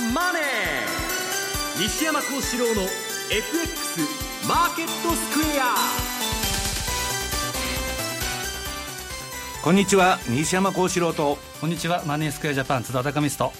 マネー」西山幸四郎の FX マーケットスクエア。こんにちは西山幸四郎と。こんにちはマネースクエアジャパン津田高光と。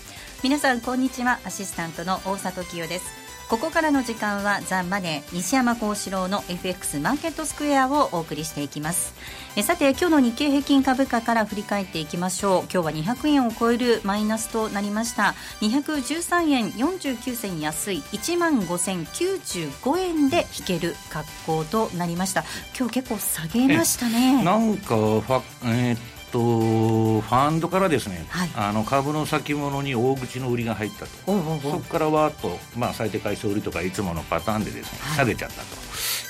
皆さんこんにちはアシスタントの大里清ですここからの時間はザ・マネー西山幸四郎の FX マーケットスクエアをお送りしていきます。えさて今日の日経平均株価から振り返っていきましょう。今日は200円を超えるマイナスとなりました。213円49銭安い。1万5095円で引ける格好となりました。今日結構下げましたね。なんかファえー、っとファンドからですね、はい、あの株の先物に大口の売りが入ったと。そこからわーっと、まあ、最低回数売りとかいつものパターンでですね、はい、下げちゃった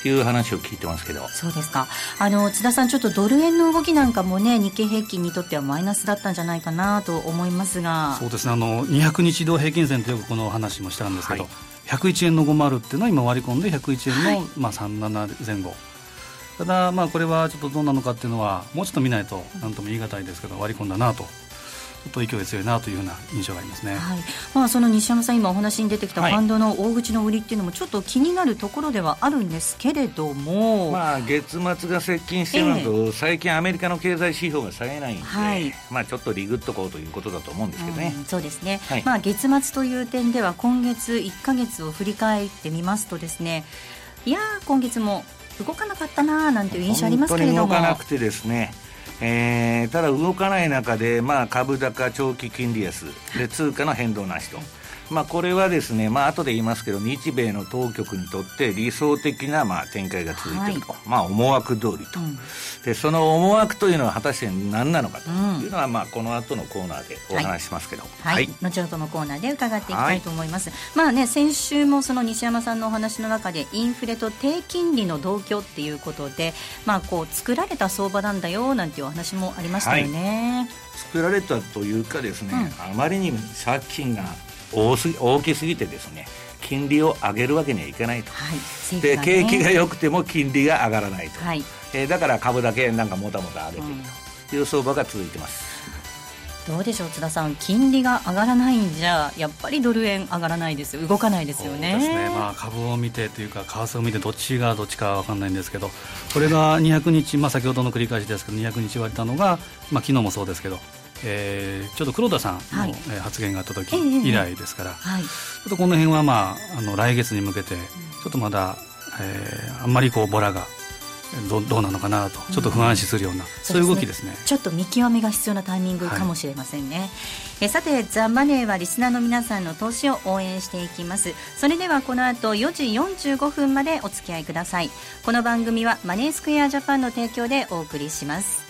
という話を聞いてますけど。そうですか。あの津田さんちょっとドル円の動きなんかもね日経平均にとってはマイナスだったんじゃないかなと思いますが。そうですね。あの200日移動平均線とよくこの話もしたんですけど、はい、101円の50っていうのは今割り込んで101円の、はい、まあ、37前後ただ、まあ、これはちょっとどうなのかっていうのはもうちょっと見ないと何とも言い難いですけど割り込んだなと。ちょっと勢い強いなというような印象がありますね、はい。まあ、その西山さん、今お話に出てきたファンドの大口の売りっていうのも、ちょっと気になるところではあるんですけれども、まあ、月末が接近してるのと、えー、最近、アメリカの経済指標が冴えないんで、はい、まあ、ちょっとリグっとこうということだと思うんですけどね、うん、そうですね、はい、まあ、月末という点では、今月1か月を振り返ってみますとですね、いや今月も動かなかったななんていう印象ありますけれども。動かなくてですね。えー、ただ動かない中で、まあ、株高長期金利安。で通貨の変動なしと。まあ、これはですね、まあ後で言いますけど、日米の当局にとって理想的なまあ展開が続いていると、はい、まあ、思惑通りと、うん、で、その思惑というのは果たして何なのかと。いうのは、まあ、この後のコーナーでお話しますけど、はい、はい、後ほどのコーナーで伺っていきたいと思います。はい、まあね、先週もその西山さんのお話の中で、インフレと低金利の同居っていうことで、まあ、こう作られた相場なんだよなんていうお話もありましたよね。作られたというかですね、うん、あまりに借金が大す大きすぎてですね金利を上げるわけにはいかないと、はい、で、ね、景気が良くても金利が上がらないと、はい、えー、だから株だけなんかもたもた上げていると。い。う相場が続いてます。どうでしょう津田さん。金利が上がらないんじゃやっぱりドル円上がらないですよ。動かないですよね。ですね、まあ、株を見てというか為替を見てどっちがどっちか分かんないんですけどこれが200日、まあ、先ほどの繰り返しですけど200日言われたのが、まあ、昨日もそうですけどえー、ちょっと黒田さんの、はい、発言があった時以来ですから、はい、ちょっとこの辺は、まあ、あの来月に向けてちょっとまだ、えー、あんまりこうボラがどどうなのかなとちょっと不安視するような、うん、そういう動きですね。ちょっと見極めが必要なタイミングかもしれませんね、はい、えさてザ・マネーはリスナーの皆さんの投資を応援していきます。それではこの後4時45分までお付き合いください。この番組はマネースクエアジャパンの提供でお送りします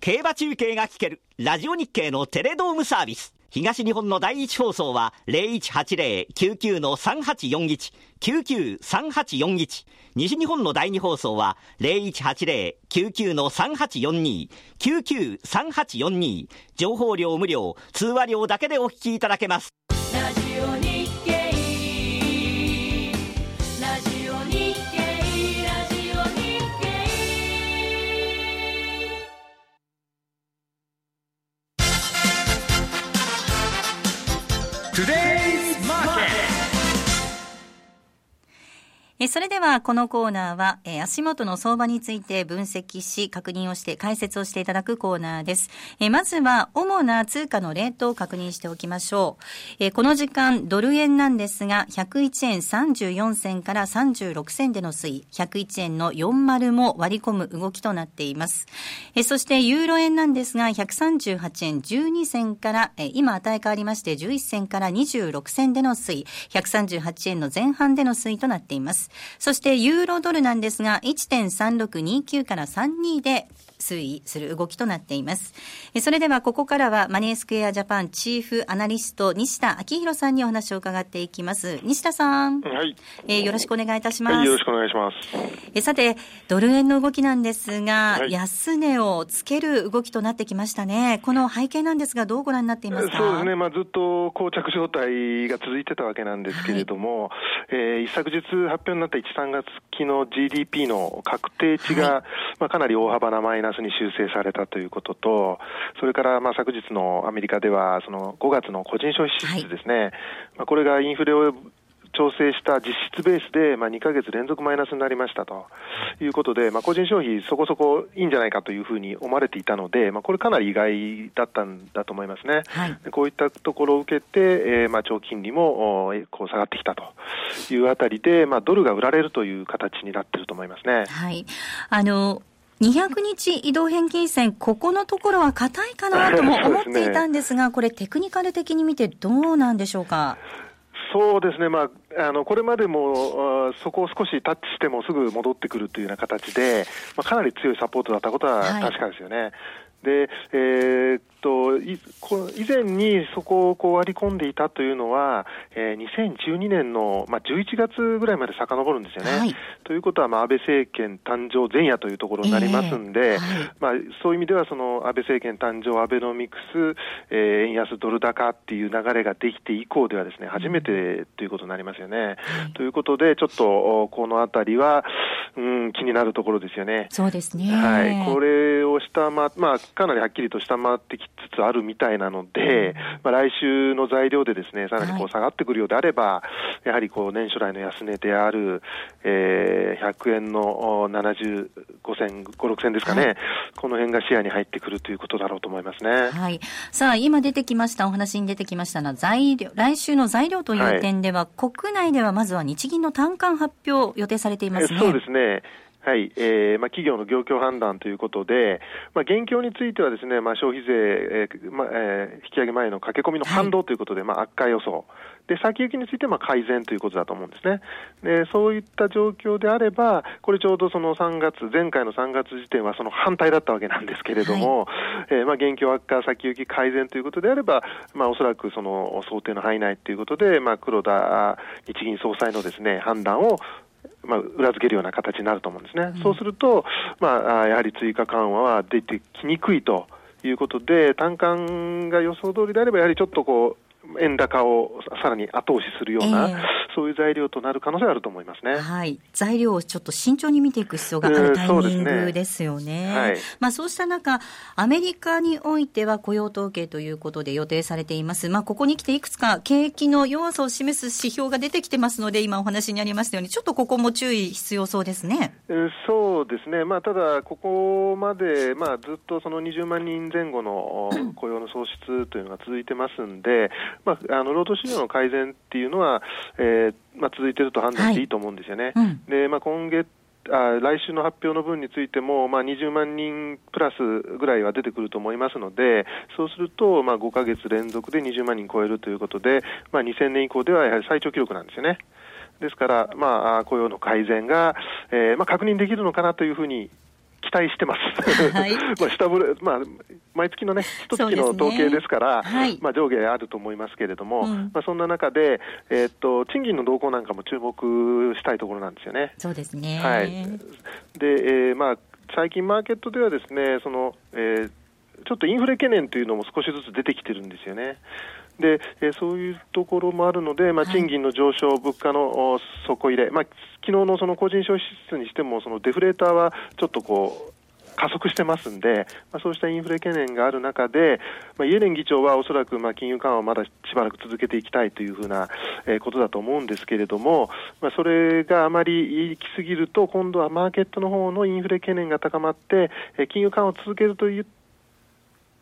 競馬中継が聞けるラジオ日経のテレドームサービス。東日本の第一放送は0180-99の3841、993841。西日本の第二放送は0180-99の3842、993842。情報量無料、通話料だけでお聞きいただけます。ラジオ日えそれではこのコーナーは、え足元の相場について分析し、確認をして、解説をしていただくコーナーです。えまずは、主な通貨のレートを確認しておきましょう。えこの時間、ドル円なんですが、101円34銭から36銭での推移、101円の40も割り込む動きとなっています。えそして、ユーロ円なんですが、138円12銭から、え今値変わりまして、11銭から26銭での推移、138円の前半での推移となっています。そしてユーロドルなんですが、1.3629から32で推移する動きとなっています。えそれではここからはマネースクエアジャパンチーフアナリスト西田明宏さんにお話を伺っていきます。西田さん、はい。えーよろしくお願いいたします。はい、よろしくお願いします。えさて、ドル円の動きなんですが、はい安値をつける動きとなってきましたね。この背景なんですが、どうご覧になっていますか？そうですね、まあ、ずっと膠着状態が続いてたわけなんですけれども、えー一昨日発表になった1、3月期の GDP の確定値が、まあ、かなり大幅なマイナスに修正されたということと、それからまあ昨日のアメリカでは、その5月の個人消費支出ですね、まあ、これがインフレを調整した実質ベースで、まあ、2ヶ月連続マイナスになりましたということで、まあ、個人消費、そこそこいいんじゃないかというふうに思われていたので、まあ、これ、かなり意外だったんだと思いますね。はいでこういったところを受けて、えーまあ、長期金利もこう下がってきたというあたりで、まあ、ドルが売られるという形になっていると思いますね。はい。あの、200日移動平均線、ここのところは硬いかなとも思っていたんですが、これテクニカル的に見てどうなんでしょうか？そうですね、まあ、あのこれまでもそこを少しタッチしてもすぐ戻ってくるというような形で、まあ、かなり強いサポートだったことははい。確かですよね。でえーっと以前にそこをこう割り込んでいたというのは、えー2012年の、まあ、11月ぐらいまで遡るんですよね。はいということは、まあ、安倍政権誕生前夜というところになりますんで、ええはいまあ、そういう意味ではその安倍政権誕生、アベノミクス、えー円安ドル高っていう流れができて以降ではですね、初めてということになりますよね。ということで、ちょっとおこのあたりは、うん、気になるところですよね。そうですね。はい、これを下回、まあ、かなりはっきりと下回ってきつつあるみたいなので、まあ、来週の材料でですね、さらにこはいう下がってくるようであれば、やはりこう年初来の安値である、えー100円のお75銭、5、6銭ですかね、はいこの辺が視野に入ってくるということだろうと思いますね。はい。さあ、今出てきました、お話に出てきましたのは、材料、来週の材料という点では、国内ではまずは日銀の単価発表予定されていますね。えそうですね。はい、えーまあ、企業の業況判断ということで、まあ、現況についてはですね、まあ、消費税、えーまあえー引き上げ前の駆け込みの反動ということで、まあ、悪化予想。で、先行きについてはまあ改善ということだと思うんですね。で、そういった状況であれば、これちょうどその3月、前回の3月時点はその反対だったわけなんですけれども、えーまあ、現況悪化、先行き改善ということであれば、まあ、おそらくその想定の範囲内ということで、まあ、黒田日銀総裁のですね、判断をまあ、裏付けるような形になると思うんですね。そうすると、まあ、あやはり追加緩和は出てきにくいということで、単価が予想通りであれば、やはりちょっとこう、円高をさらに後押しするような、ええそういう材料となる可能性があると思いますね。はい。材料をちょっと慎重に見ていく必要があるタイミングですよね。はいまあそうした中、アメリカにおいては雇用統計ということで予定されています。まあここに来ていくつか景気の弱さを示す指標が出てきてますので、今お話にありましたように、ちょっとここも注意必要そうですね。えーそうですね、まあ、ただ、ここまで、まあ、ずっとその20万人前後のお 雇用の創出というのが続いてますんで、まあ、あの労働市場の改善っていうのは、えーまあ、続いていると判断していいと思うんですよね。うんでまあ、今月あ来週の発表の分についても、まあ、20万人プラスぐらいは出てくると思いますので、そうすると、まあ、5ヶ月連続で20万人超えるということで、まあ、2000年以降ではやはり最長記録なんですよね。ですから、まあ、雇用の改善が、えーまあ、確認できるのかなというふうに期待してます。はい まあ下振れ、まあ、毎月のね、一月の統計ですから、はいまあ、上下あると思いますけれども、うんまあ、そんな中で、えーっと、賃金の動向なんかも注目したいところなんですよね。そうですね。はい。で、えーまあ、最近マーケットではですね、その、えーちょっとインフレ懸念というのも少しずつ出てきてるんですよね。で、えーそういうところもあるので、まあ、はい。賃金の上昇、物価のお底入れ、まあ、昨日のその個人消費支出にしても、そのデフレーターはちょっとこう、加速してますんで、まあ、そうしたインフレ懸念がある中で、まあ、イエレン議長はおそらくまあ金融緩和をまだしばらく続けていきたいというふうな、えーことだと思うんですけれども、まあ、それがあまり行き過ぎると、今度はマーケットの方のインフレ懸念が高まって、えー金融緩和を続けるといっ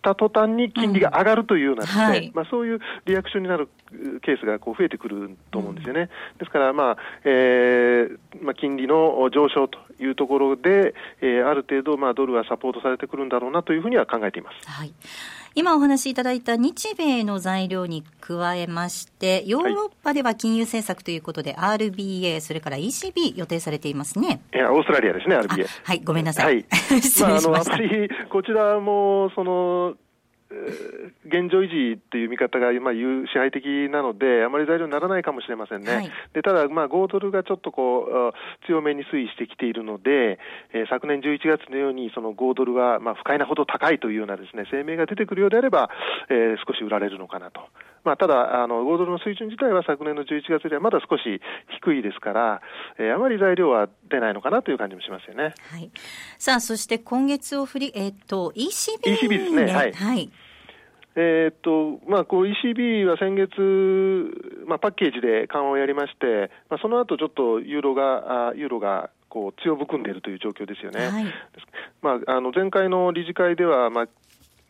た途端に金利が上がるというようなですね、うんはいまあ、そういうリアクションになるうケースがこう増えてくると思うんですよね。ですから、まあえーまあ、金利の上昇というところで、えーある程度、まあ、ドルはサポートされてくるんだろうなというふうには考えています。はい。今お話しいただいた日米の材料に加えまして、ヨーロッパでは金融政策ということで、はい、RBA、それから ECB 予定されていますね。いや、オーストラリアですね、RBA。はい、ごめんなさい。はい、失礼しました。まあ、あまり、こちらも、その、現状維持という見方がまあ支配的なので、あまり材料にならないかもしれませんね。はい、でただ、まあ、5ドルがちょっとこう強めに推移してきているので、えー、昨年11月のようにその5ドルがまあ不快なほど高いというようなですね声明が出てくるようであれば、えー、少し売られるのかなと。まあ、ただあの、5ドルの水準自体は昨年の11月よりはまだ少し低いですから、えー、あまり材料は出ないのかなという感じもしますよね。はい、さあ、そして今月を振り、えっ、ー、と、ECB、ECB ですね。はい、はいえー、っとまあ、こう ECB は先月、まあ、パッケージで緩和をやりまして、まあ、その後ちょっとユーロが、あユーロがこう強含んでいるという状況ですよね。はい、まあ、あの前回の理事会では、まあ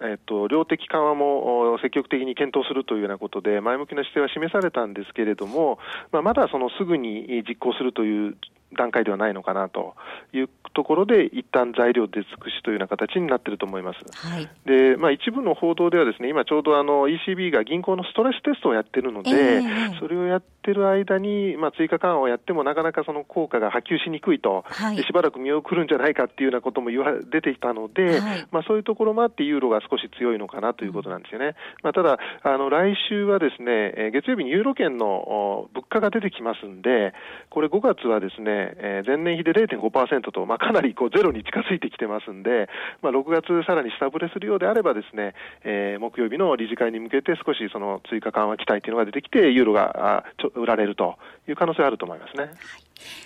えっと、量的緩和も積極的に検討するというようなことで、前向きな姿勢は示されたんですけれども、まあ、まだそのすぐに実行するという段階ではないのかなというところで、一旦材料出尽くしというような形になっていると思います。はい、で、まあ、一部の報道ではですね、今ちょうどあの ECB が銀行のストレステストをやってるので、えー、それをやってる間に、まあ、追加緩和をやってもなかなかその効果が波及しにくいと、はい、しばらく見送るんじゃないかっていうようなことも言わ出てきたので、はい、まあ、そういうところもあってユーロが少し強いのかなということなんですよね。まあ、ただ、あの来週はですね、月曜日にユーロ圏の物価が出てきますんで、これ5月はですね、え前年比で0.5%と、まあ、かなりこうゼロに近づいてきてますんで、まあ、6月さらに下振れするようであればですね、えー、木曜日の理事会に向けて少しその追加緩和期待というのが出てきて、ユーロがあちょ売られるという可能性あると思いますね。はい、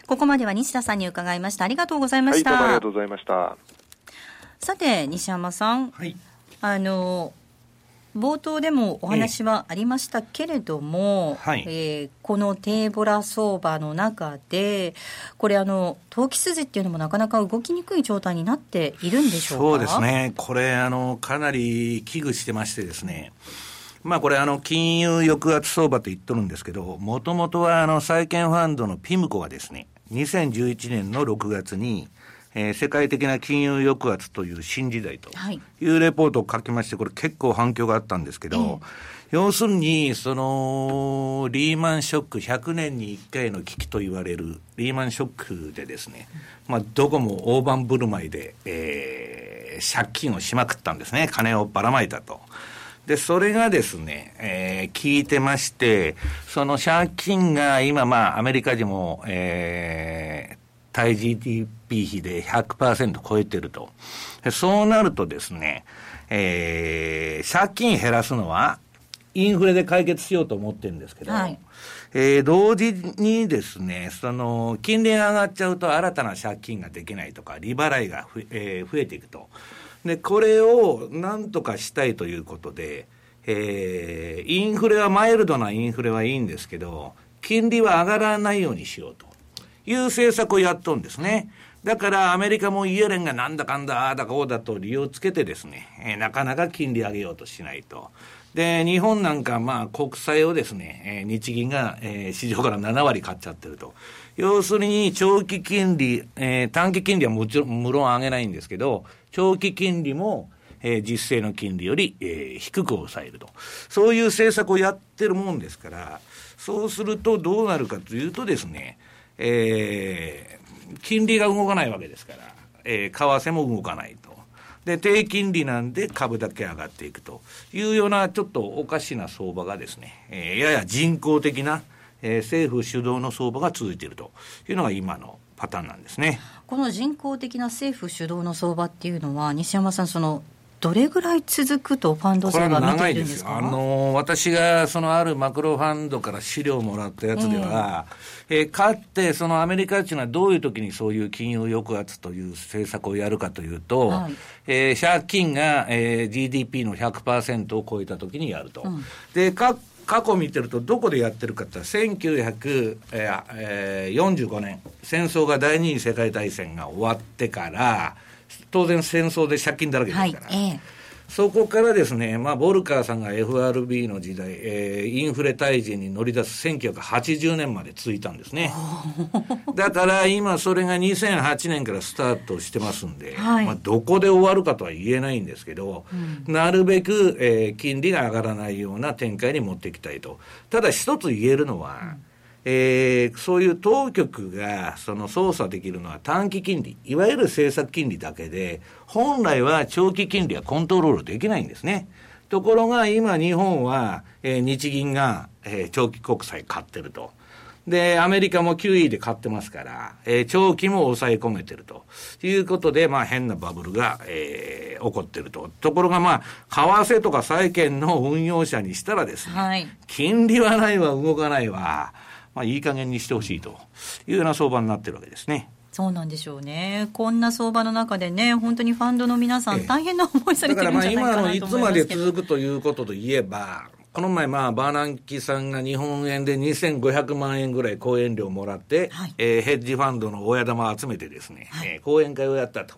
ここまでは西田さんに伺いました。ありがとうございました。はい、どうもありがとうございました。さて、西山さん。はい。あの、冒頭でもお話はありましたけれども、はい、えー、この低ボラ相場の中で、これあの、投機筋っていうのもなかなか動きにくい状態になっているんでしょうか？そうですね、これあの、かなり危惧してましてですね、まあこれあの、金融抑圧相場と言っとるんですけど、もともとはあの、債券ファンドのピムコがですね、2011年の6月に、えー、世界的な金融抑圧という新時代というレポートを書きまして、これ結構反響があったんですけど、えー、要するに、その、リーマンショック、100年に1回の危機と言われるリーマンショックでですね、まあ、どこも大盤振る舞いで、えー、借金をしまくったんですね。金をばらまいたと。で、それがですね、えー、効いてまして、その借金が今、まあ、アメリカでも、えー、対 GDP 比で100%超えてると。そうなるとですね、えー、借金減らすのは、インフレで解決しようと思ってるんですけど、はい、えー、同時にですね、その、金利が上がっちゃうと新たな借金ができないとか、利払いがふ、えー、増えていくと。で、これをなんとかしたいということで、えー、インフレはマイルドなインフレはいいんですけど、金利は上がらないようにしようと。いう政策をやっとんですね。だからアメリカもイエレンがなんだかんだ、ああだこうだと理由をつけてですね、えー、なかなか金利上げようとしないと。で、日本なんかまあ国債をですね、えー、日銀が、えー、市場から7割買っちゃってると。要するに長期金利、えー、短期金利はもちろん、無論上げないんですけど、長期金利も、えー、実勢の金利より、えー、低く抑えると。そういう政策をやってるもんですから、そうするとどうなるかというとですね、えー、金利が動かないわけですから、えー、為替も動かないと。で、低金利なんで株だけ上がっていくというようなちょっとおかしな相場がですね、えー、やや人工的な、えー、政府主導の相場が続いているというのが今のパターンなんですね。この人工的な政府主導の相場っていうのは、西山さん、そのどれぐらい続くとファンドは見ているんですか？あの私がそのあるマクロファンドから資料をもらったやつでは、えー、えー、かってそのアメリカっていうのはどういう時にそういう金融抑圧という政策をやるかというと、はい、えー、借金が、えー、GDP の100%を超えた時にやると。うん、でか過去見てると、どこでやってるかって1945年、戦争が第二次世界大戦が終わってから、当然戦争で借金だらけですから、はいえそこからですね、まあ、ボルカーさんが FRB の時代、えー、インフレ退治に乗り出す1980年まで続いたんですね。だから今それが2008年からスタートしてますんで、はい、まあ、どこで終わるかとは言えないんですけど、うん、なるべく、えー、金利が上がらないような展開に持っていきたいと。ただ一つ言えるのは、うんえー、そういう当局がその操作できるのは短期金利、いわゆる政策金利だけで、本来は長期金利はコントロールできないんですね。ところが今日本は、えー、日銀が、えー、長期国債買ってると。で、アメリカも QE で買ってますから、えー、長期も抑え込めてるということで、まあ変なバブルが、えー、起こってると。ところがまあ、為替とか債券の運用者にしたらですね、はい、金利はないわ、動かないわ、まあ、いい加減にしてほしいというような相場になってるわけですね。そうなんでしょうね。こんな相場の中でね、本当にファンドの皆さん、大変な思いされてるんじゃないかなと思いますだからまあ今のいつまで続くということで言えば、この前、まあ、バーナンキさんが日本円で2500万円ぐらい講演料もらって、はい、えー、ヘッジファンドの親玉を集めてですね、はい、えー、講演会をやったと。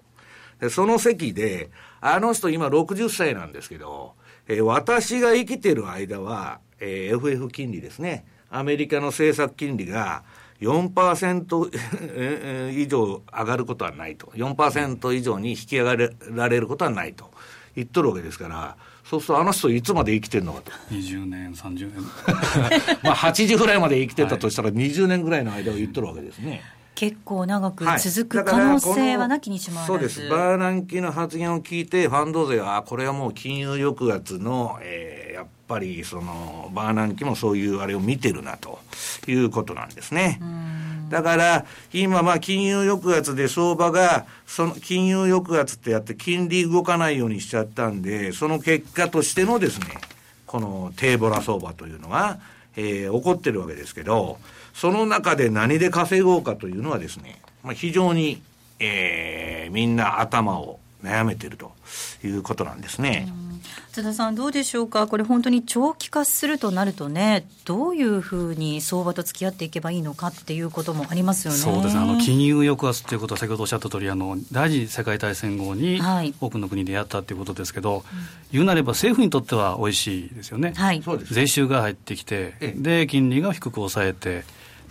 で、その席で、あの人今60歳なんですけど、えー、私が生きてる間は、えー、FF 金利ですね。アメリカの政策金利が4% 以上上がることはないと。4%以上に引き上げられることはないと言っとるわけですから、そうするとあの人いつまで生きてるのかと。20年、30年。まあ80ぐらいまで生きてたとしたら20年ぐらいの間を言っとるわけですね。結構長く続く可能性はなきにしもあらず、そうです、バーナンキの発言を聞いて、ファンド勢は、これはもう金融抑圧の、えー、やっぱりそのバーナンキもそういうあれを見てるなということなんですね。だから、今、まあ、金融抑圧で相場が、その金融抑圧ってやって、金利動かないようにしちゃったんで、その結果としてのですね、この低ボラ相場というのが、えー、起こってるわけですけど、その中で何で稼ごうかというのはですね、まあ、非常に、えー、みんな頭を悩めてるということなんですね。津田さん、どうでしょうか、これ、本当に長期化するとなるとね、どういうふうに相場と付き合っていけばいいのかっていうこともありますよね。そうですね、あの金融抑圧ということは、先ほどおっしゃった通りあり、第二次世界大戦後に多くの国でやったということですけど、はい、言うなれば政府にとっては美味しいですよね、はい、税収が入ってきて、で金利が低く抑えて、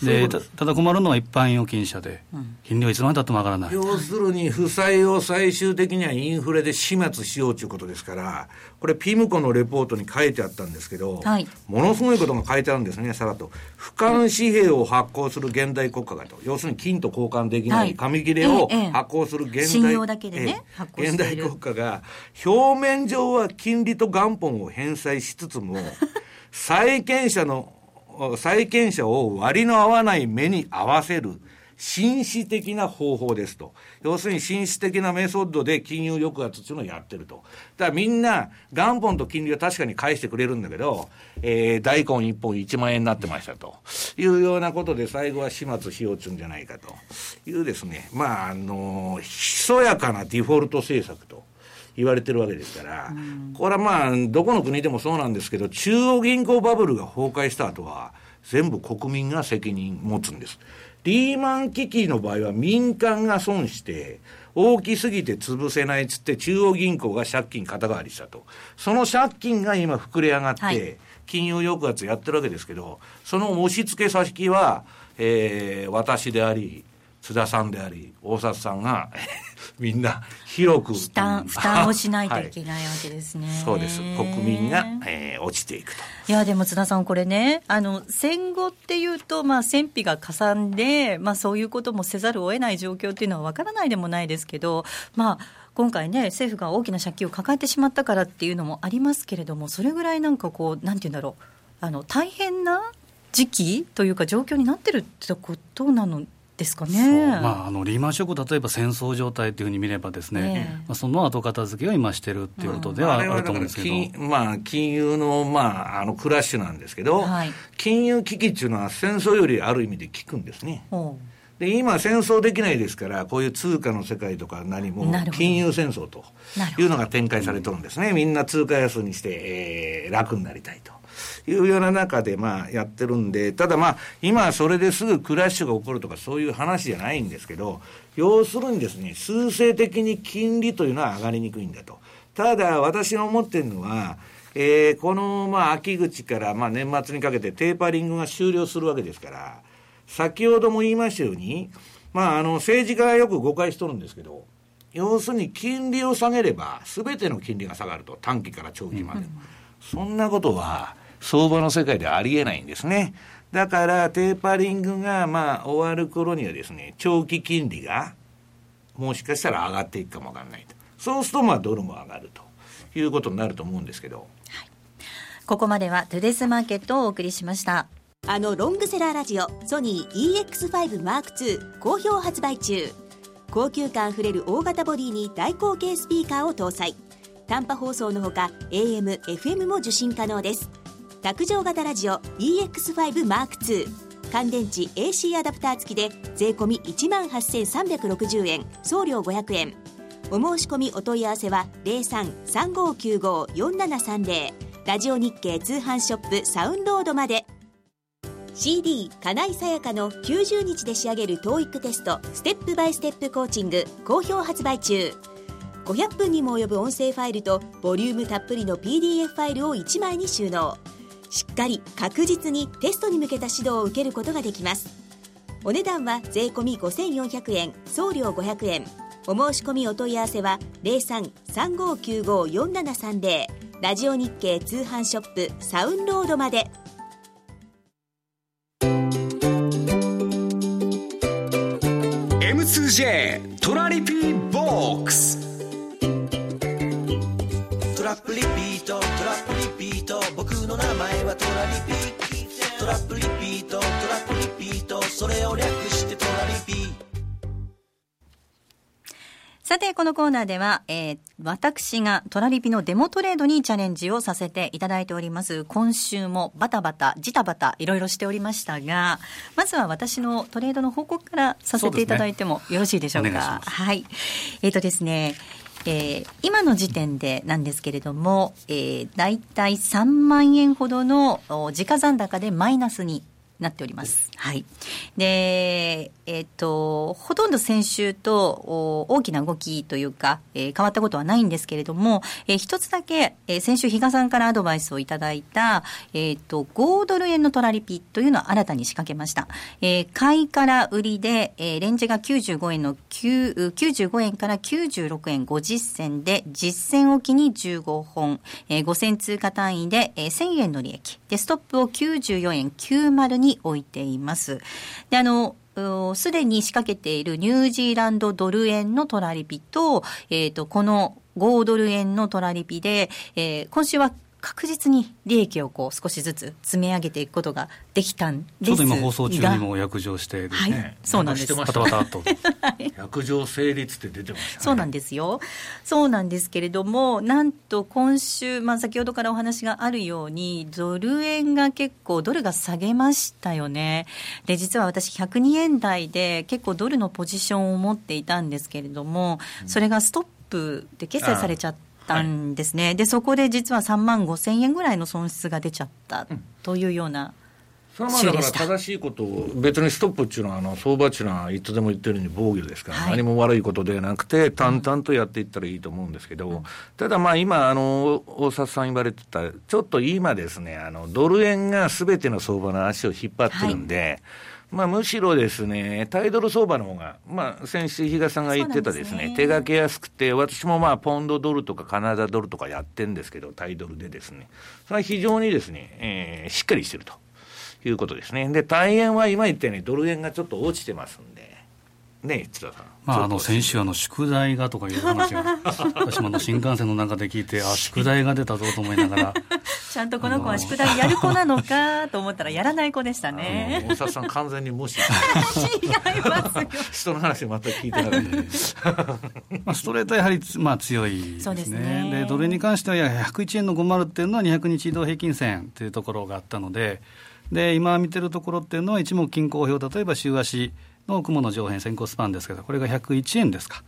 でただ困るのは一般預金者で、金利はいつまでたっても上がらない。要するに、負債を最終的にはインフレで始末しようということですから、これ、ピムコのレポートに書いてあったんですけど、はい、ものすごいことが書いてあるんですね、さらと。俯瞰紙幣を発行する現代国家がと、要するに金と交換できない紙切れを発行する現代,、ね現代国家が、表面上は金利と元本を返済しつつも、債権者の債権者を割の合わない目に合わせる紳士的な方法ですと。要するに紳士的なメソッドで金融抑圧っていうのをやってると。だからみんな、元本と金利は確かに返してくれるんだけど、えー、大根1本1万円になってましたというようなことで最後は始末しようっちゅうんじゃないかというですね、まあ、あの、ひそやかなデフォルト政策と。言われてるわけですから、これはまあ、どこの国でもそうなんですけど、中央銀行バブルが崩壊した後は、全部国民が責任持つんです。リーマン危機の場合は民間が損して、大きすぎて潰せないっつって中央銀行が借金肩代わりしたと。その借金が今膨れ上がって、金融抑圧やってるわけですけど、その押し付け先は、えー、私であり、津田さんであり、大札さんがみんな広く。負担負担をしないといけないわけですね、はい、そうです。国民が、えー、落ちていくと。いやでも津田さんこれねあの戦後っていうとまあ戦費がかさんでまあそういうこともせざるを得ない状況っていうのはわからないでもないですけどまあ今回ね政府が大きな借金を抱えてしまったからっていうのもありますけれどもそれぐらいなんかこうなんて言うんだろう。あの大変な時期というか状況になってるってことなのですかね、まあ、あのリーマンショック、例えば戦争状態というふうに見れば、ですね、えー、まあ、その後片付けを今してるっていうことではあると思うんですけど、まあ、金融の,、まあ、あのクラッシュなんですけど、はい、金融危機っていうのは戦争よりある意味で効くんですね。で今、戦争できないですから、こういう通貨の世界とか何も金融戦争というのが展開されてるんですね、みんな通貨安にして、えー、楽になりたいと。いうような中で、まあ、やってるんで、ただまあ、今それですぐクラッシュが起こるとかそういう話じゃないんですけど、要するにですね、数勢的に金利というのは上がりにくいんだと。ただ、私が思ってるのは、えー、この、まあ、秋口から、まあ、年末にかけてテーパリングが終了するわけですから、先ほども言いましたように、まあ、あの、政治家がよく誤解しとるんですけど、要するに金利を下げれば、すべての金利が下がると、短期から長期まで。うん、そんなことは、相場の世界ではありえないんですね。だから、テーパリングが、まあ、終わる頃にはですね、長期金利が、もしかしたら上がっていくかもわからないと。そうすると、まあ、ドルも上がるということになると思うんですけど。はい、ここまでは、トゥデスマーケットをお送りしました。あのロングセラーラジオソニー EX5M2 好評発売中高級感あふれる大型ボディに大口径スピーカーを搭載短波放送のほか AM、FM も受信可能です卓上型ラジオ EX5M2 乾電池 AC アダプター付きで税込1万8360円。送料500円。お申し込みお問い合わせは0335954730ラジオ日経通販ショップサウンロードまで。CD 金井さやかの90日で仕上げる TOEIC テストステップバイステップコーチング好評発売中。500分にも及ぶ音声ファイルとボリュームたっぷりの PDF ファイルを1枚に収納。しっかり確実にテストに向けた指導を受けることができます。お値段は税込5400円送料500円。お申し込みお問い合わせは0335954730ラジオ日経通販ショップサウンロードまで。M2J トラリピーボックス。ラップリピート。トラップリピート。僕の名前はトラリピトラップリピート。トラップリピート。それを略してトラリピさて、このコーナーでは、えー、私がトラリピのデモトレードにチャレンジをさせていただいております。今週もバタバタ、ジタバタ、いろいろしておりましたが、まずは私のトレードの報告からさせていただいてもよろしいでしょうか？うね、はい。えっ、ー、とですね、えー、今の時点でなんですけれども、えー、大体3万円ほどの時価残高でマイナスになっております。はい。で、えっ、ー、と、ほとんど先週と大きな動きというか、えー、変わったことはないんですけれども、えー、一つだけ、えー、先週比嘉さんからアドバイスをいただいた、えっ、ー、と、5ドル円のトラリピというのを新たに仕掛けました。えー、買いから売りで、えー、レンジが95円の9、95円から96円50銭で、実践置きに15本、えー、5000通貨単位で、えー、1000円の利益。で、ストップを94円90にに置いています。で、あの、すでに仕掛けているニュージーランドドル円のトラリピと、えっ、ー、と、この5ドル円のトラリピで、えー、今週は確実に利益をこう少しずつ積み上げていくことができたんです。ちょっと今放送中にも約定してですね、はい、そうなんです。バタバタと約定成立って出てました、ね、そうなんですよ。そうなんですけれどもなんと今週、まあ、先ほどからお話があるようにドル円が結構ドルが下げましたよね。で実は私102円台で結構ドルのポジションを持っていたんですけれどもそれがストップで決済されちゃってったんですね、はい、でそこで実は3万5千円ぐらいの損失が出ちゃったというような。それはまあだから正しいことを、別にストップっていうのは、あの相場っていうのはいつでも言ってるように防御ですから、はい、何も悪いことではなくて、淡々とやっていったらいいと思うんですけど、うん、ただまあ今、あの大札さん言われてた、ちょっと今ですね、あのドル円がすべての相場の足を引っ張ってるんで、はいまあ、むしろですね、タイドル相場の方が、まあ、先週、比嘉さんが言ってたですね、すね手がけやすくて、私もまあ、ポンドドルとかカナダドルとかやってんですけど、タイドルでですね、それは非常にですね、えー、しっかりしてるということですね。で、大円は今言ったようにドル円がちょっと落ちてますんで、ね、津田さん。まあ、あの先週あの宿題がとかいう話が 私もあの新幹線の中で聞いてあ 宿題が出たぞと思いながらちゃんとこの子は宿題やる子なのかと思ったらやらない子でしたね。大沢さん完全に無視。違いますよ。人の話全く聞いてなかったまあストレートやはり、まあ、強いですね。ですね。でドルに関しては101円の50っていうのは200日移動平均線というところがあったのでで今見てるところっていうのは一目均衡表例えば週足の雲の上辺先行スパンですけど、これが101円ですか。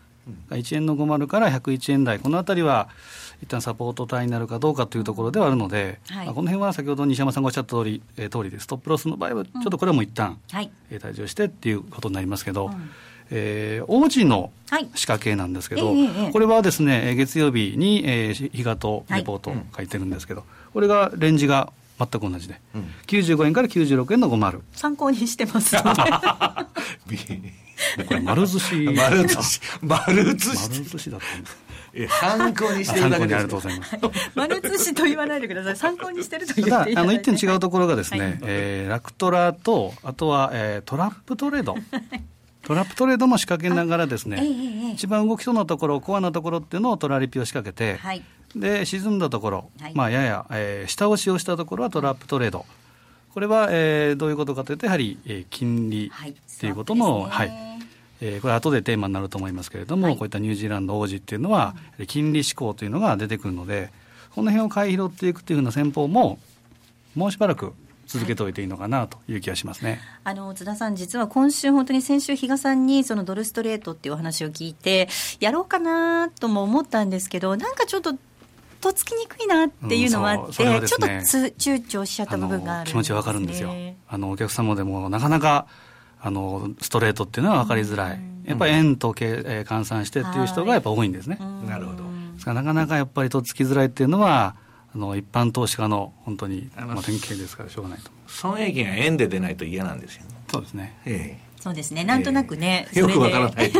1円の50から101円台、このあたりは一旦サポート帯になるかどうかというところではあるので、はい、まあ、この辺は先ほど西山さんがおっしゃった通り、えー、通りで、ストップロスの場合は、ちょっとこれも一旦、うん、はい、えー、退場してっていうことになりますけど、うん。えー、王子の仕掛けなんですけど、はいえー、これはですね、月曜日に、えー、日とレポートを書いてるんですけど、はい、これがレンジが全く同じで、うん、95円から96円の50。参考にしてます ので。これ丸寿司。丸寿司。丸寿司。丸寿司だったんです。参考にしてるだけです。ありがとうございます。丸寿司と言わないでください。参考にしてると言っていたあの、一点違うところがですね、はい、えー、ラクトラと、あとは、えー、トラップトレード。トラップトレードも仕掛けながらですね、えー、一番動きそうなところ、コアなところっていうのをトラリピを仕掛けて、はい、で沈んだところ、はい、まあ、やや、えー、下押しをしたところはトラップトレード。これは、えー、どういうことかというと、やはり、えー、金利とい。うことの、はい、えー、これ後でテーマになると思いますけれども、はい、こういったニュージーランド王子っていうのは、うん、金利志向というのが出てくるので、この辺を買い拾っていくというふうな戦法も、もうしばらく続けておいていいのかなという気がしますね、あの津田さん、実は今週、本当に先週、比嘉さんにそのドルストレートっていうお話を聞いて、やろうかなとも思ったんですけど、なんかちょっと。とっつきにくいなっていうのもあって、うんね、ちょっとつ躊躇しちゃった部分がある、ね、気持ちわかるんですよ。あのお客様でもなかなかあのストレートっていうのは分かりづらい、やっぱり円とけ、えー、換算してっていう人がやっぱ多いんですね。なるほど。ですからなかなかやっぱりとっつきづらいっていうのは、あの一般投資家の本当に、まあ、典型ですからしょうがないと損益が円で出ないと嫌なんですよ、そうですね、ええ、そうですね。なんとなくね、えー、よくわからないと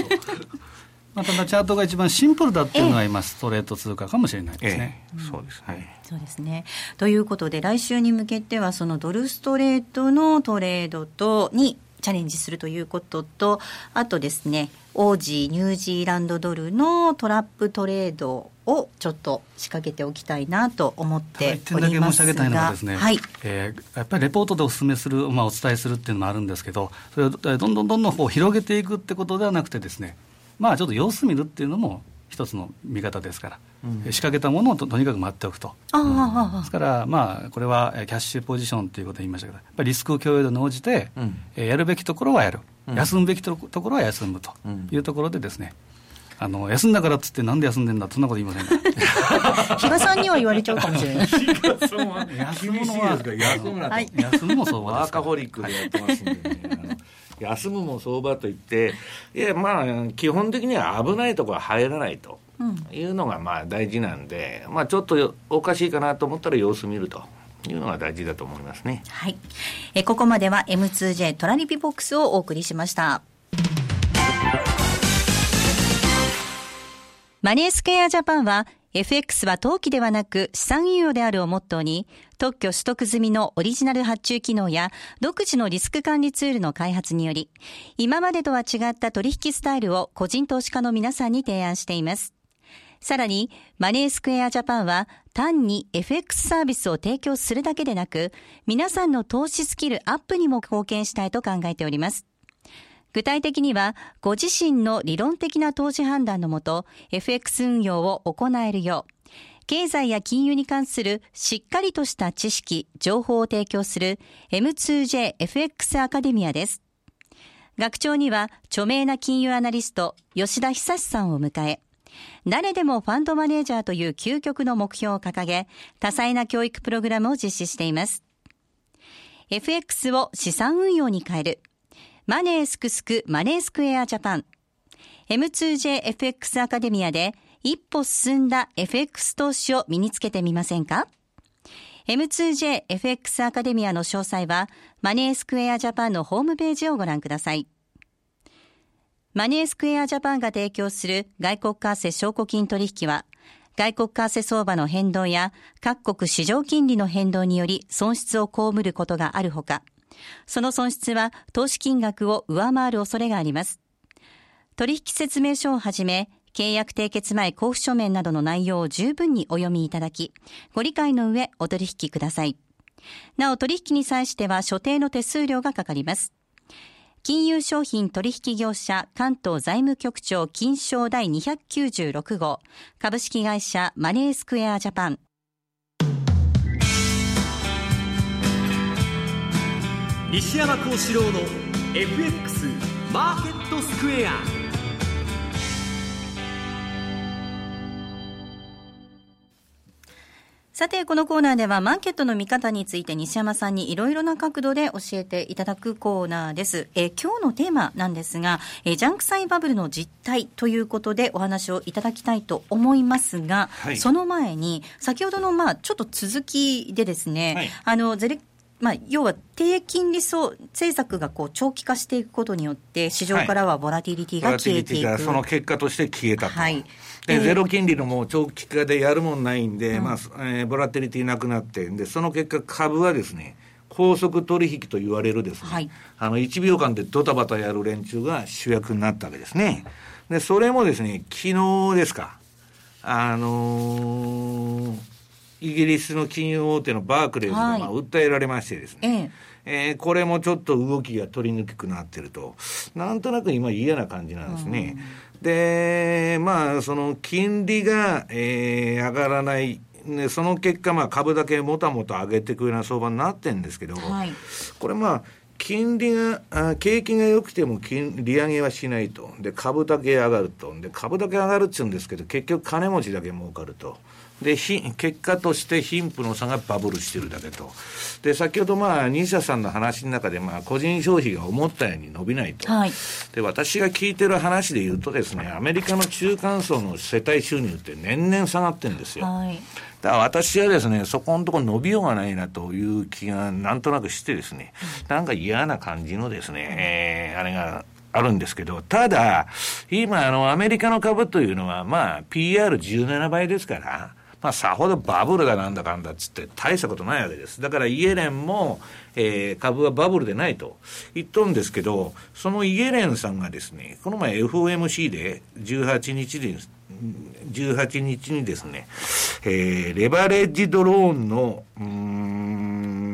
まあ、ただチャートが一番シンプルだっていうのが今、ストレート通貨かもしれないですね。ええ、そうです、はい。そうですね。ということで、来週に向けては、そのドルストレートのトレードとにチャレンジするということと、あとですね、オージー、ニュージーランドドルのトラップトレードをちょっと仕掛けておきたいなと思っておりますが、申し上げたいのはですね、はいえー、やっぱりレポートでお勧めする、まあ、お伝えするっていうのもあるんですけど、それをどんどんどんどんこう広げていくってことではなくてですね、まあちょっと様子見るっていうのも一つの見方ですから、うん、仕掛けたものをととにかく待っておくと、うん、ですから、まあ、これはキャッシュポジションということを言いましたけど、やっぱりリスク共有度に応じて、うん、えやるべきところはやる、休むべきところは休むというところでですね、あの休んだからっつってなんで休んでんだそんなこと言いません比嘉 さんには言われちゃうかもしれない。休むのは休むなと、はい、休むも相場ワーカホリックでやってますんでね休むも相場といっていやまあ基本的には危ないところは入らないというのがまあ大事なんで、まあ、ちょっとおかしいかなと思ったら様子見ると。いうのが大事だと思いますね。はい。えここまでは M2J トラリピボックスをお送りしました。マネースクエアジャパンは FX は投機ではなく資産運用であるをモットーに特許取得済みのオリジナル発注機能や独自のリスク管理ツールの開発により今までとは違った取引スタイルを個人投資家の皆さんに提案しています。さらに、マネースクエアジャパンは単に FX サービスを提供するだけでなく、皆さんの投資スキルアップにも貢献したいと考えております。具体的には、ご自身の理論的な投資判断のもと、FX 運用を行えるよう、経済や金融に関するしっかりとした知識、情報を提供する M2JFX アカデミアです。学長には著名な金融アナリスト吉田久さんを迎え、誰でもファンドマネージャーという究極の目標を掲げ、多彩な教育プログラムを実施しています。FX を資産運用に変える。マネースクスクマネースクエアジャパン M2JFX アカデミアで一歩進んだ FX 投資を身につけてみませんか？M2JFX アカデミアの詳細はマネースクエアジャパンのホームページをご覧ください。マネースクエアジャパンが提供する外国為替証拠金取引は外国為替相場の変動や各国市場金利の変動により損失を被ることがあるほか、その損失は投資金額を上回る恐れがあります。取引説明書をはじめ、契約締結前交付書面などの内容を十分にお読みいただき、ご理解の上お取引ください。なお取引に際しては所定の手数料がかかります。金融商品取引業者関東財務局長金賞第296号株式会社マネースクエアジャパン西山幸四郎の FX マーケットスクエアさて、このコーナーではマーケットの見方について西山さんにいろいろな角度で教えていただくコーナーです。えー今日のテーマなんですが、えージャンク債バブルの実態ということでお話をいただきたいと思いますが、はいその前に、先ほどのまあちょっと続きでですね、はいあの、ゼレまあ、要は低金利層政策がこう長期化していくことによって、市場からはボラティリティが消えていく。がその結果として消えたと。はいで、えーゼロ金利のもう長期化でやるもんないんで、まあ、えーボラティリティなくなって、で、その結果株はですね、高速取引と言われるですね、はい。あの、1秒間でドタバタやる連中が主役になったわけですね。で、それもですね、昨日ですか、あのーイギリスの金融大手のバークレーズが、はい。まあ、訴えられましてですね、えええーこれもちょっと動きが取りにくくなってると、なんとなく今、嫌な感じなんですね。で、まあ、その金利が、えー上がらない、ね、その結果、まあ、株だけもたもた上げていくような相場になってるんですけど、はいこれまあ、金利が、あ景気が良くても金利上げはしないと。で、株だけ上がると。で、株だけ上がるっちゅうんですけど、結局金持ちだけ儲かると。で、ひ結果として貧富の差がバブルしてるだけと。で、先ほどまあ、西田さんの話の中で、まあ、個人消費が思ったように伸びないと。はいで、私が聞いてる話で言うとですね、アメリカの中間層の世帯収入って年々下がってるんですよ。はいだから私はですね、そこのところ伸びようがないなという気がなんとなくしてですね、なんか嫌な感じのですね、えーあれがあるんですけど、ただ、今、あの、アメリカの株というのは、まあ、PR17 倍ですから、まあ、さほどバブルだなんだかんだっつって大したことないわけです。だからイエレンも、えー株はバブルでないと言っとんですけど、そのイエレンさんがですね、この前 FOMC で18日で、18日にですね、えーレバレッジドローンの、うん、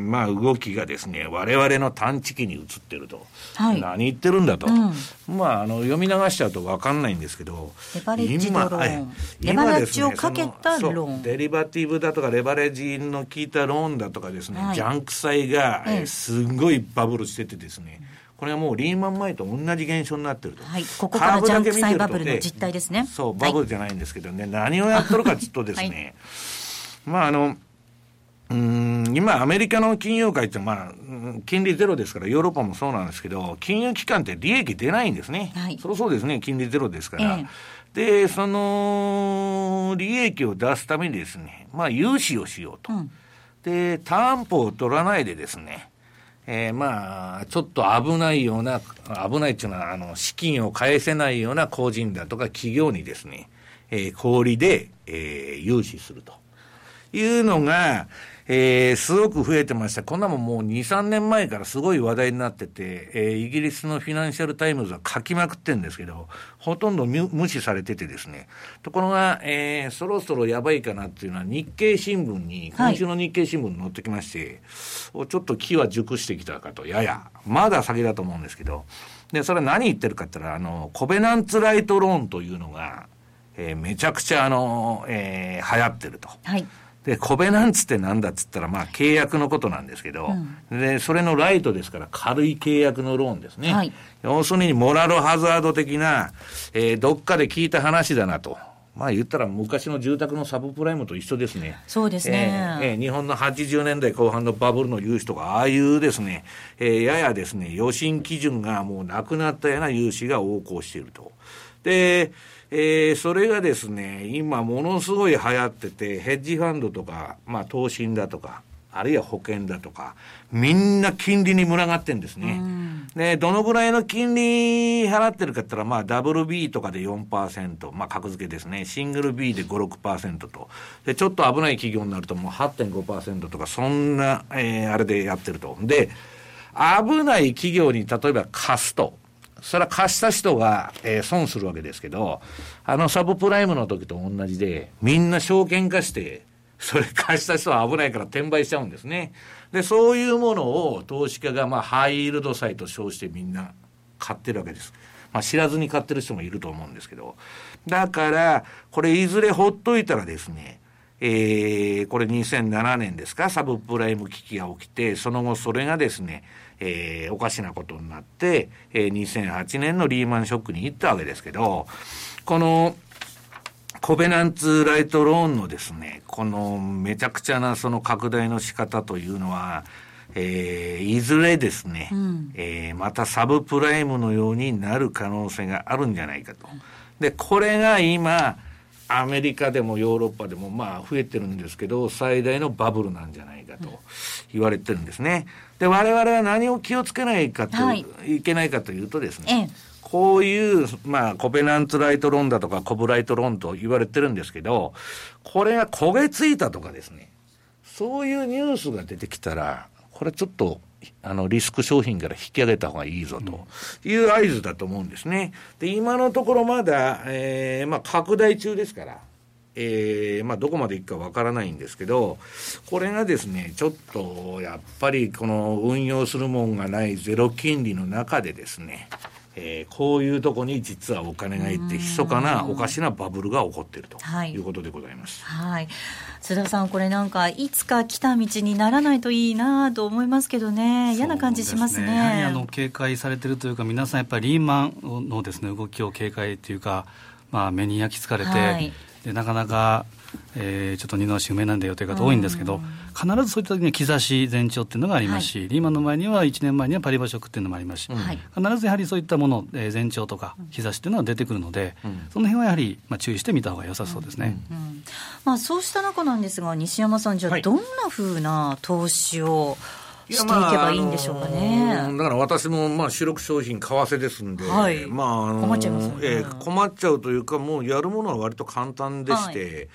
まあ動きがですね、我々の探知機に映ってると。はい。何言ってるんだと。うまあ、あの、読み流しちゃうと分かんないんですけど、今えレバレッジを今ですねかけたそのローンそうデリバティブだとか、レバレッジの効いたローンだとかですね、はい。ジャンク債が、えーええすごいバブルしててですね、これはもうリーマン前と同じ現象になってると。はい。ここからジャンク債バブルの実態ですね。そう、はい。バブルじゃないんですけどね、何をやっとるかちょっとですね、まああの、うーん今、アメリカの金融界って、まあ、うん金利ゼロですから、ヨーロッパもそうなんですけど、金融機関って利益出ないんですね。はいそりゃそうですね、金利ゼロですから。えで、その、利益を出すためにですね、まあ、融資をしようと。うんで、担保を取らないでですね、えーまあ、ちょっと危ないような、危ないっていうのは、あの、資金を返せないような個人だとか企業にですね、えー小売りで、えー融資するというのが、えーすごく増えてました。こんなもんもう2、3年前からすごい話題になってて、えーイギリスのフィナンシャルタイムズは書きまくってるんですけど、ほとんど無無視されててですね。ところが、えーそろそろやばいかなっていうのは日経新聞に、はい今週の日経新聞に載ってきまして、おちょっと木は熟してきたかと、やや、まだ先だと思うんですけど、で、それは何言ってるかって言ったら、あの、コベナンツライトローンというのが、えーめちゃくちゃあの、えー流行ってると。はいで、コベナンツってなんだっつったら、まあ契約のことなんですけど、で、それのライトですから軽い契約のローンですね。はい要するにモラルハザード的な、えーどっかで聞いた話だなと。まあ言ったら昔の住宅のサブプライムと一緒ですね。そうですねえーえー日本の80年代後半のバブルの融資とか、ああいうですね、えーややですね、予診基準がもうなくなったような融資が横行していると。で、えーそれがですね、今ものすごい流行ってて、ヘッジファンドとか、まあ投信だとか、あるいは保険だとか、みんな金利に群がってんですね。で、どのぐらいの金利払ってるかって言ったら、まあ、ダブル B とかで4%、まあ、格付けですね。シングル B で5、6%と。で、ちょっと危ない企業になるともう8.5%とか、そんな、えーあれでやってると。で、危ない企業に例えば貸すと。それは貸した人が、えー損するわけですけど、あのサブプライムの時と同じで、みんな証券化して、それ貸した人は危ないから転売しちゃうんですね。で、そういうものを投資家が、まあ、ハイイールド債と称してみんな買ってるわけです。まあ、知らずに買ってる人もいると思うんですけど。だから、これいずれほっといたらですね、えー、これ2007年ですか、サブプライム危機が起きて、その後それがですね、えー、おかしなことになって、えー、2008年のリーマンショックに行ったわけですけど、この、コベナンツライトローンのですね、このめちゃくちゃなその拡大の仕方というのは、えー、いずれですね、うん、えー、またサブプライムのようになる可能性があるんじゃないかと。で、これが今、アメリカでもヨーロッパでもまあ増えてるんですけど、最大のバブルなんじゃないかと言われてるんですね。で、我々は何を気をつけないかと、はい、いけないかというとですね、ええこういう、まあ、コペナンツライトロンだとか、コブライトロンと言われてるんですけど、これが焦げついたとかですね、そういうニュースが出てきたら、これちょっと、あの、リスク商品から引き上げた方がいいぞという合図だと思うんですね。で、今のところまだ、えー、まあ、拡大中ですから、えー、まあ、どこまでいくかわからないんですけど、これがですね、ちょっと、やっぱり、この運用するもんがないゼロ金利の中でですね、えー、こういうとこに実はお金がいって密かなおかしなバブルが起こっているとい。うことでございます、はい、須田さん、これなんかいつか来た道にならないといいなと思いますけどね、嫌な感じしますね、ね、やはりあの警戒されてるというか、皆さんやっぱりリーマンのです、ね、動きを警戒というか、まあ、目に焼き付かれて、はい、でなかなかえー、ちょっと二の足埋めなんだよという方多いんですけど、必ずそういった時に兆し前兆っていうのがありますし、はい、リーマンの前には1年前にはパリバショックっていうのもありますし、はい、必ずやはりそういったもの、えー、前兆とか兆しっていうのは出てくるので、うん、その辺はやはり、まあ、注意してみた方が良さそうですね、うんうん、まあ、そうした中なんですが、西山さん、じゃあ、どんなふうな投資を、していけばいいんでしょうかね。まあだから私もまあ主力商品為替ですんで、はい、まあ、あの困っちゃいますよね、えー、困っちゃうというか、もうやるものは割と簡単でして、はい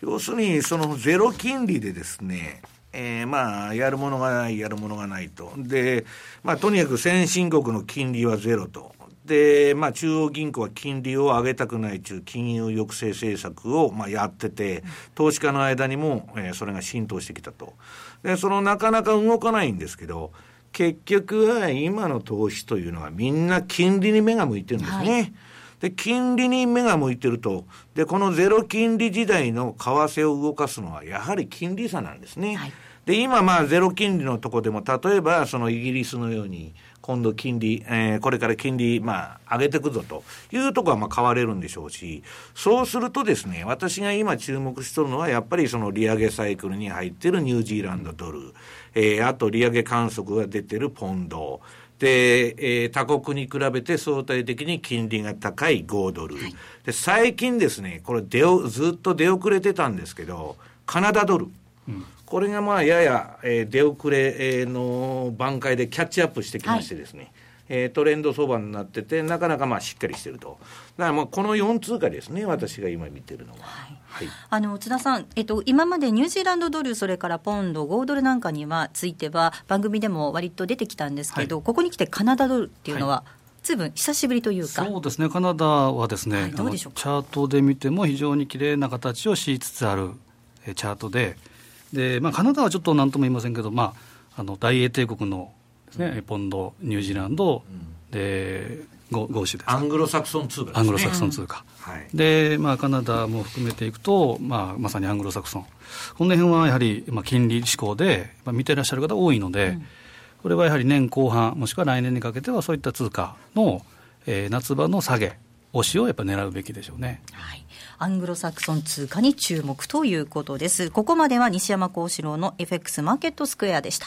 要するに、そのゼロ金利でですね、えー、まあ、やるものがない、やるものがないと。で、まあ、とにかく先進国の金利はゼロと。で、まあ、中央銀行は金利を上げたくない中、金融抑制政策を、まあ、やってて、投資家の間にも、えー、それが浸透してきたと。で、そのなかなか動かないんですけど、結局は今の投資というのはみんな金利に目が向いてるんですね。はいで、金利に目が向いてると、で、このゼロ金利時代の為替を動かすのは、やはり金利差なんですね。はい、で、今、まあ、ゼロ金利のとこでも、例えば、そのイギリスのように、今度金利、えー、これから金利、まあ、上げていくぞと。いうところは、まあ、変われるんでしょうし、そうするとですね、私が今注目してるのは、やっぱりその利上げサイクルに入ってるニュージーランドドル、えー、あと利上げ観測が出てるポンド、で、えー、他国に比べて相対的に金利が高い5ドル。はい、で、最近ですね、これ出お、ずっと出遅れてたんですけど、カナダドル。うん、これがまあ、やや、えー、出遅れの挽回でキャッチアップしてきましてですね、はいえー、トレンド相場になってて、なかなかまあしっかりしてると。だからまあこの4通貨ですね、私が今見てるのは。はい。はい、あの津田さん、えっと、今までニュージーランドドル、それからポンド、5ドルなんかにはついては、番組でも割と出てきたんですけど、はい、ここに来てカナダドルっていうのは、ずいぶん久しぶりというか。そうですね、カナダはですね、はい、チャートで見ても非常に綺麗な形をしつつあるチャートで、でまあ、カナダはちょっとなんとも言いませんけど、まあ、あの大英帝国のですね、うん、ポンド、ニュージーランド、うん、で豪州です。アングロサクソン通貨、ね、アングロサクソン通貨、はい、で、まあ、カナダも含めていくと、まあ、まさにアングロサクソン。この辺はやはり、まあ、金利志向で、まあ、見てらっしゃる方多いので、うん、これはやはり年後半もしくは来年にかけてはそういった通貨の、えー、夏場の下げ押しをやっぱ狙うべきでしょうね。はい。アングロサクソン通貨に注目ということです。ここまでは西山幸四郎の FX マーケットスクエアでした。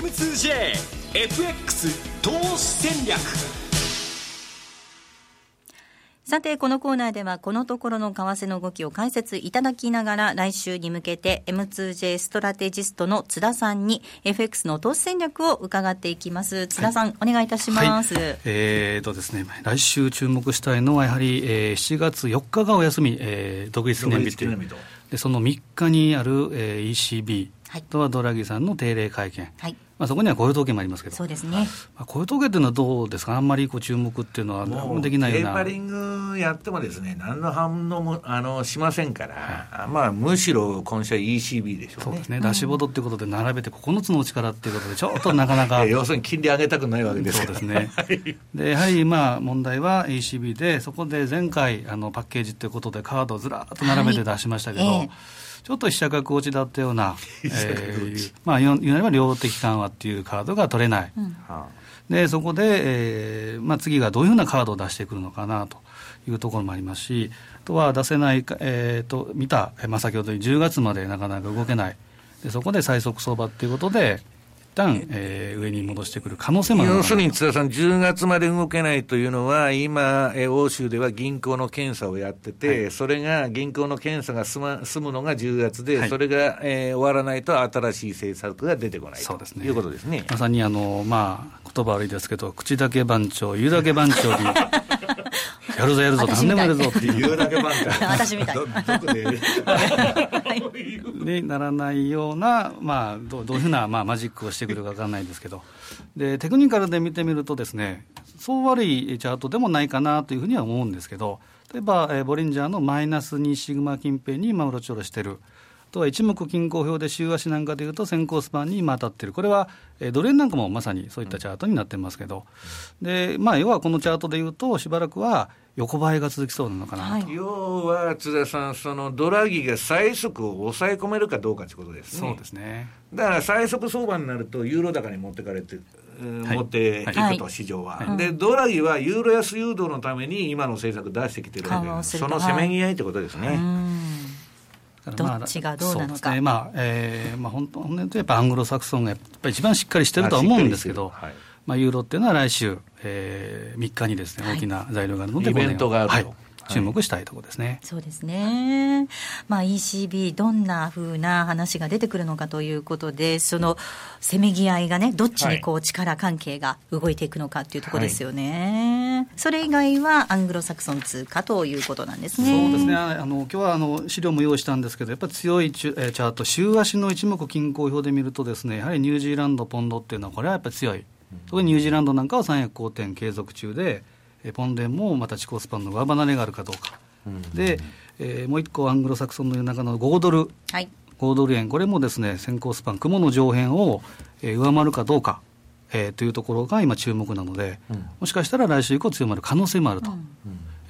M2JFX 投資戦略。さて、このコーナーでは、このところの為替の動きを解説いただきながら、来週に向けて、M2J ストラテジストの津田さんに、FX の投資戦略を伺っていきます。津田さん、はい、お願いいたします。はい、えーとですね、来週注目したいのは、やはり、えー、7月4日がお休み、えー、独立の日という。でその3日にある、えー、ECB とはドラギさんの定例会見、はい、まあ、そこには雇用統計もありますけど、そうですね、まあ、雇用統計っていうのはどうですか、あんまりこう注目っていうのは、できないような。テーパリングやってもですね、何の反応もあのしませんから、はい、まあ、むしろ今週は ECB でしょうね。そうですね、ダッシュボードっていうことで、並べて9つの力っていうことで、ちょっとなかなか。要するに金利上げたくないわけですそうですね。でやはりまあ問題は ECB で、そこで前回、あのパッケージということで、カードをずらっと並べて出しましたけど。はいえーちょっと飛車角落ちだったような、えー、まあ、言うなれば量的緩和っていうカードが取れない、うん、でそこで、えーまあ、次がどういうふうなカードを出してくるのかなというところもありますし、あとは出せない、えー、と見た、まあ、先ほど10月までなかなか動けない、でそこで最速相場っていうことで、一旦、えー、上に戻してくる可能性もある要するに津田さん、10月まで動けないというのは、今、えー、欧州では銀行の検査をやってて、はい、それが銀行の検査が済,、ま、済むのが10月で、はい、それが、えー、終わらないと新しい政策が出てこないそうです、ね、ということですね。まさにあの、まあ、言葉悪いですけど、口だけ番長、言うだけ番長に。やるぞやるぞ、何でもやるぞっていう。言うだけ番長。私みたい。どこでにならないような、まあ、どうどういうふうな、まあ、マジックをしてくるか分からないですけど、でテクニカルで見てみるとですね、そう悪いチャートでもないかなというふうには思うんですけど、例えば、えー、ボリンジャーのマイナス2シグマ近辺に今、うろちょろしてる。あとは一目均衡表で週足なんかでいうと先行スパンに今当たってる、これは、えー、ドル円なんかもまさにそういったチャートになってますけど、でまあ、要はこのチャートでいうと、しばらくは横ばいが続きそうなのかな、はい、要は津田さん、そのドラギが最速を抑え込めるかどうかということですね。そうですね。だから最速相場になると、ユーロ高に持ってかれて、はい、持っていくと、はい、市場は、はい、で、ドラギはユーロ安誘導のために今の政策出してきてるわけです、そのせめぎ合いってことですね。どっちがどうなのか。ね、まあ、えー、まあ、本当、本当やっぱアングロサクソンがやっぱり一番しっかりしてるとは思うんですけど、はい、まあ、ユーロっていうのは来週、えー、3日にですね、大きな材料があるので、イベントがあると。はい注目したいところですね、そうですね、まあ、ECB、どんなふうな話が出てくるのかということで、そのせめぎ合いがね、どっちにこう力関係が動いていくのかっていうところですよね、はい、それ以外はアングロサクソン通貨ということなんですね。そうですね。あの今日はあの資料も用意したんですけど、やっぱり強いチャート、週足の一目均衡表で見ると、ですねやはりニュージーランド、ポンドっていうのは、これはやっぱり強い、特にニュージーランドなんかは三役好転継続中で、ポンデンもまた地高スパンの上離れがあるかどうか。で、えー、もう一個アングロサクソンの中の5ドル、はい、5ドル円、これもですね先行スパン、雲の上辺を、えー、上回るかどうか、えー、というところが今、注目なので、うん、もしかしたら来週以降、強まる可能性もあると、うん。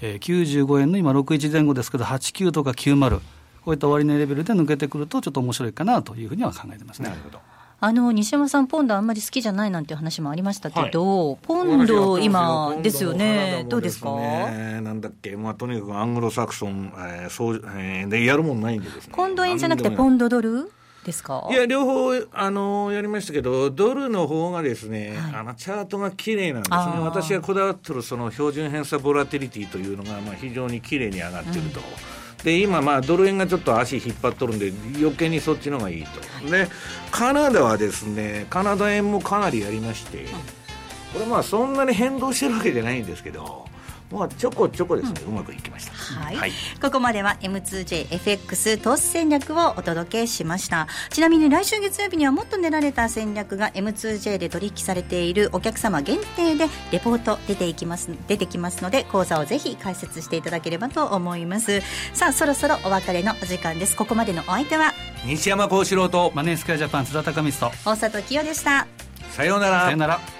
えー、95円の今、61前後ですけど、89とか90、こういった終値レベルで抜けてくると、ちょっと面白いかなというふうには考えてますね。なるほどあの西山さん、ポンドあんまり好きじゃないなんて話もありましたけど、はい、ポンド、今ですよね、どうですか？なんだっけ、まあ、とにかくアングロサクソン、えーそうえー、でやるもんないんでですね。ポンド円じゃなくて、ポンドドルですか？いや、両方、あのやりましたけど、ドルの方がですね、はい、あのチャートが綺麗なんですね、私がこだわってるその標準偏差ボラティリティというのが、まあ、非常に綺麗に上がってると。うんで今、まあ、ドル円がちょっと足引っ張っとるんで余計にそっちの方がいいと、でカナダはですねカナダ円もかなりやりまして、これまあそんなに変動してるわけじゃないんですけどまあ、ちょこちょこですね、うん、うまくいきました、はい、はい、ここまでは M2JFX 投資戦略をお届けしました。ちなみに来週月曜日にはもっと練られた戦略が M2J で取引されているお客様限定でレポート出ていきます出てきますので講座をぜひ解説していただければと思います。さあそろそろお別れのお時間です。ここまでのお相手は？西山幸四郎とマネースクエアジャパン津田隆光と。大里清でした。さようなら。さようなら